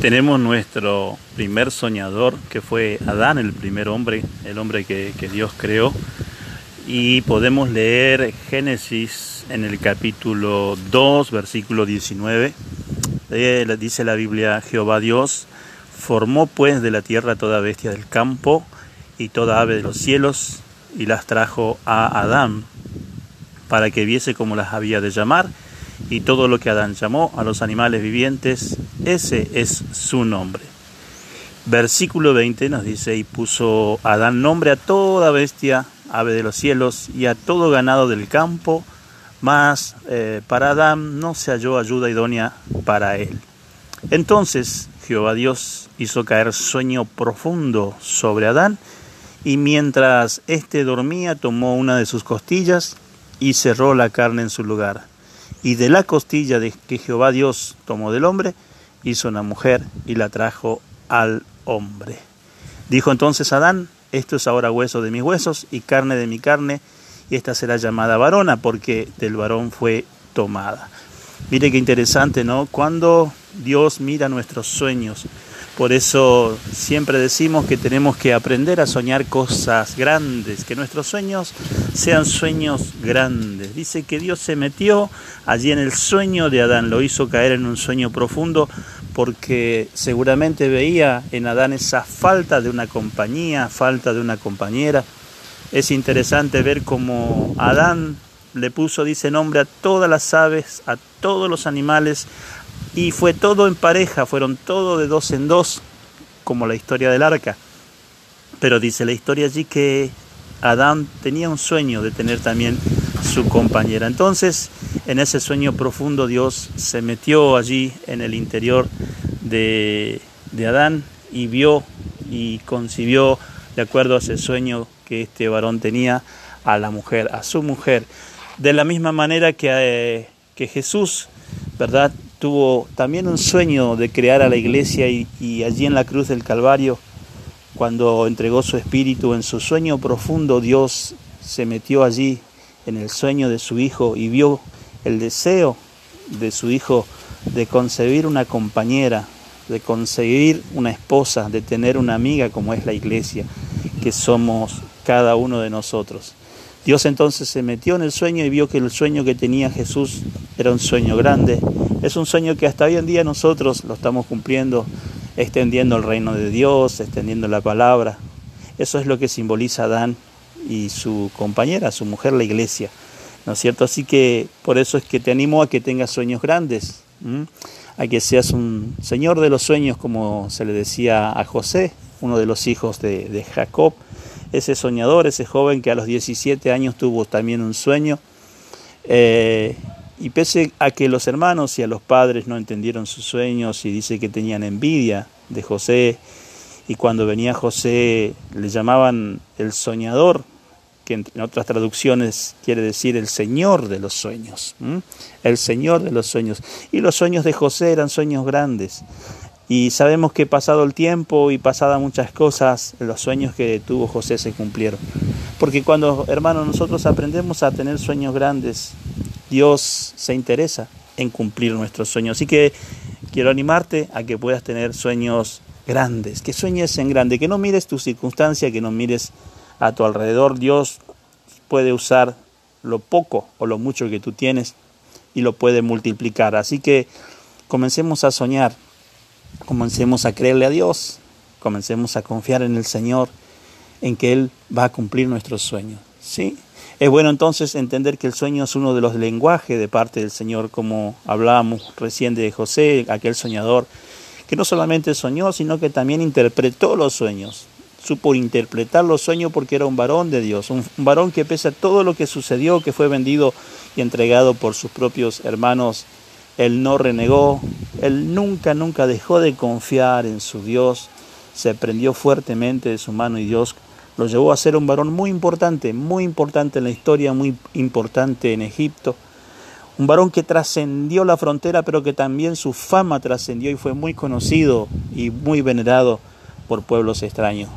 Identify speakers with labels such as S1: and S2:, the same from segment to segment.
S1: Tenemos nuestro primer soñador, que fue Adán, el primer hombre, el hombre que, Dios creó. Y podemos leer Génesis en el capítulo 2, versículo 19. Eh, dice la Biblia, Jehová Dios formó pues de la tierra toda bestia del campo y toda ave de los cielos y las trajo a Adán para que viese cómo las había de llamar y todo lo que Adán llamó a los animales vivientes, ese es su nombre. Versículo 20 nos dice, y puso Adán nombre a toda bestia, ave de los cielos, y a todo ganado del campo, mas eh, para Adán no se halló ayuda idónea para él. Entonces Jehová Dios hizo caer sueño profundo sobre Adán, y mientras éste dormía tomó una de sus costillas y cerró la carne en su lugar y de la costilla de que Jehová Dios tomó del hombre, hizo una mujer y la trajo al hombre. Dijo entonces Adán, esto es ahora hueso de mis huesos y carne de mi carne, y esta será llamada varona, porque del varón fue tomada. Mire qué interesante, ¿no? Cuando Dios mira nuestros sueños, por eso siempre decimos que tenemos que aprender a soñar cosas grandes, que nuestros sueños sean sueños grandes. Dice que Dios se metió allí en el sueño de Adán, lo hizo caer en un sueño profundo porque seguramente veía en Adán esa falta de una compañía, falta de una compañera. Es interesante ver cómo Adán le puso, dice, nombre a todas las aves, a todos los animales, y fue todo en pareja, fueron todo de dos en dos, como la historia del arca. Pero dice la historia allí que Adán tenía un sueño de tener también su compañera. Entonces, en ese sueño profundo, Dios se metió allí en el interior de, de Adán y vio y concibió, de acuerdo a ese sueño que este varón tenía, a la mujer, a su mujer. De la misma manera que, eh, que Jesús, ¿verdad? Tuvo también un sueño de crear a la iglesia y, allí en la cruz del Calvario, cuando entregó su espíritu en su sueño profundo, Dios se metió allí en el sueño de su hijo y vio el deseo de su hijo de concebir una compañera, de concebir una esposa, de tener una amiga como es la iglesia, que somos cada uno de nosotros. Dios entonces se metió en el sueño y vio que el sueño que tenía Jesús era un sueño grande. Es un sueño que hasta hoy en día nosotros lo estamos cumpliendo, extendiendo el reino de Dios, extendiendo la palabra. Eso es lo que simboliza Adán y su compañera, su mujer, la iglesia. ¿No es cierto? Así que por eso es que te animo a que tengas sueños grandes, a que seas un señor de los sueños, como se le decía a José, uno de los hijos de, de Jacob ese soñador, ese joven que a los 17 años tuvo también un sueño. Eh, y pese a que los hermanos y a los padres no entendieron sus sueños y dice que tenían envidia de José, y cuando venía José le llamaban el soñador, que en otras traducciones quiere decir el Señor de los sueños, el Señor de los sueños. Y los sueños de José eran sueños grandes. Y sabemos que pasado el tiempo y pasadas muchas cosas, los sueños que tuvo José se cumplieron. Porque cuando, hermanos, nosotros aprendemos a tener sueños grandes, Dios se interesa en cumplir nuestros sueños. Así que quiero animarte a que puedas tener sueños grandes, que sueñes en grande, que no mires tu circunstancia, que no mires a tu alrededor. Dios puede usar lo poco o lo mucho que tú tienes y lo puede multiplicar. Así que comencemos a soñar comencemos a creerle a Dios, comencemos a confiar en el Señor, en que Él va a cumplir nuestros sueños. ¿sí? Es bueno entonces entender que el sueño es uno de los lenguajes de parte del Señor, como hablábamos recién de José, aquel soñador, que no solamente soñó, sino que también interpretó los sueños. Supo interpretar los sueños porque era un varón de Dios, un, un varón que pese a todo lo que sucedió, que fue vendido y entregado por sus propios hermanos él no renegó, él nunca, nunca dejó de confiar en su Dios, se prendió fuertemente de su mano y Dios lo llevó a ser un varón muy importante, muy importante en la historia, muy importante en Egipto. Un varón que trascendió la frontera, pero que también su fama trascendió y fue muy conocido y muy venerado por pueblos extraños.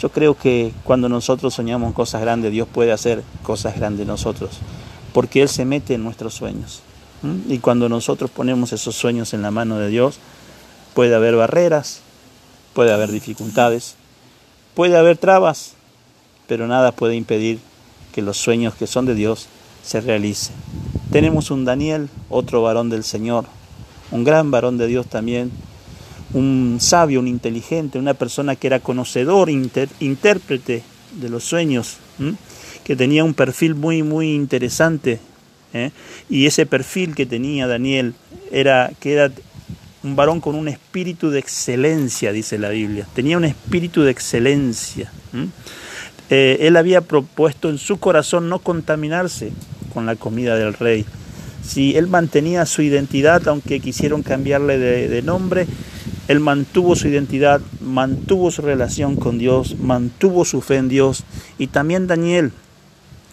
S1: Yo creo que cuando nosotros soñamos cosas grandes, Dios puede hacer cosas grandes nosotros, porque Él se mete en nuestros sueños. Y cuando nosotros ponemos esos sueños en la mano de Dios, Puede haber barreras, puede haber dificultades, puede haber trabas, pero nada puede impedir que los sueños que son de Dios se realicen. Tenemos un Daniel, otro varón del Señor, un gran varón de Dios también, un sabio, un inteligente, una persona que era conocedor, intérprete de los sueños, que tenía un perfil muy, muy interesante. ¿Eh? Y ese perfil que tenía Daniel era que era un varón con un espíritu de excelencia, dice la Biblia. Tenía un espíritu de excelencia. Eh, él había propuesto en su corazón no contaminarse con la comida del rey. Si él mantenía su identidad, aunque quisieron cambiarle de nombre, él mantuvo su identidad, mantuvo su relación con Dios, mantuvo su fe en Dios. Y también Daniel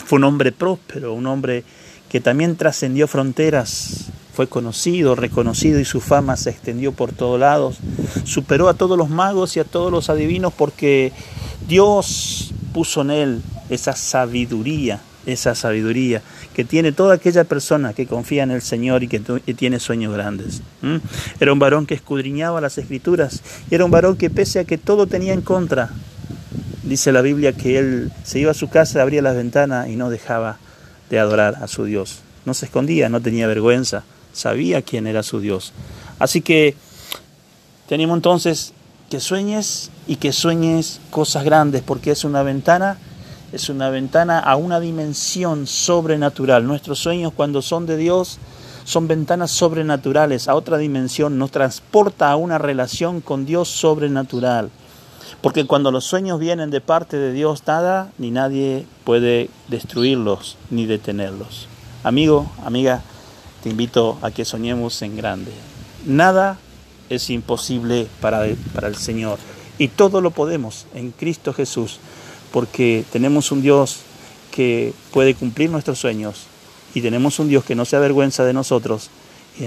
S1: fue un hombre próspero, un hombre que también trascendió fronteras, fue conocido, reconocido y su fama se extendió por todos lados. Superó a todos los magos y a todos los adivinos porque Dios puso en él esa sabiduría, esa sabiduría que tiene toda aquella persona que confía en el Señor y que, tiene sueños grandes. Era un varón que escudriñaba las escrituras y era un varón que pese a que todo tenía en contra, dice la Biblia que él se iba a su casa, abría las ventanas y no dejaba de adorar a su Dios. No se escondía, no tenía vergüenza, sabía quién era su Dios. Así que tenemos entonces que sueñes y que sueñes cosas grandes, porque es una ventana, es una ventana a una dimensión sobrenatural. Nuestros sueños cuando son de Dios son ventanas sobrenaturales, a otra dimensión, nos transporta a una relación con Dios sobrenatural. Porque cuando los sueños vienen de parte de Dios, nada ni nadie puede destruirlos ni detenerlos. Amigo, amiga, te invito a que soñemos en grande. Nada es imposible para, para el Señor. Y todo lo podemos en Cristo Jesús, porque tenemos un Dios que puede cumplir nuestros sueños y tenemos un Dios que no se avergüenza de nosotros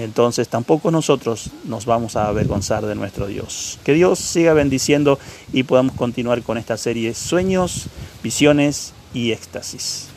S1: entonces tampoco nosotros nos vamos a avergonzar de nuestro Dios. Que Dios siga bendiciendo y podamos continuar con esta serie Sueños, Visiones y Éxtasis.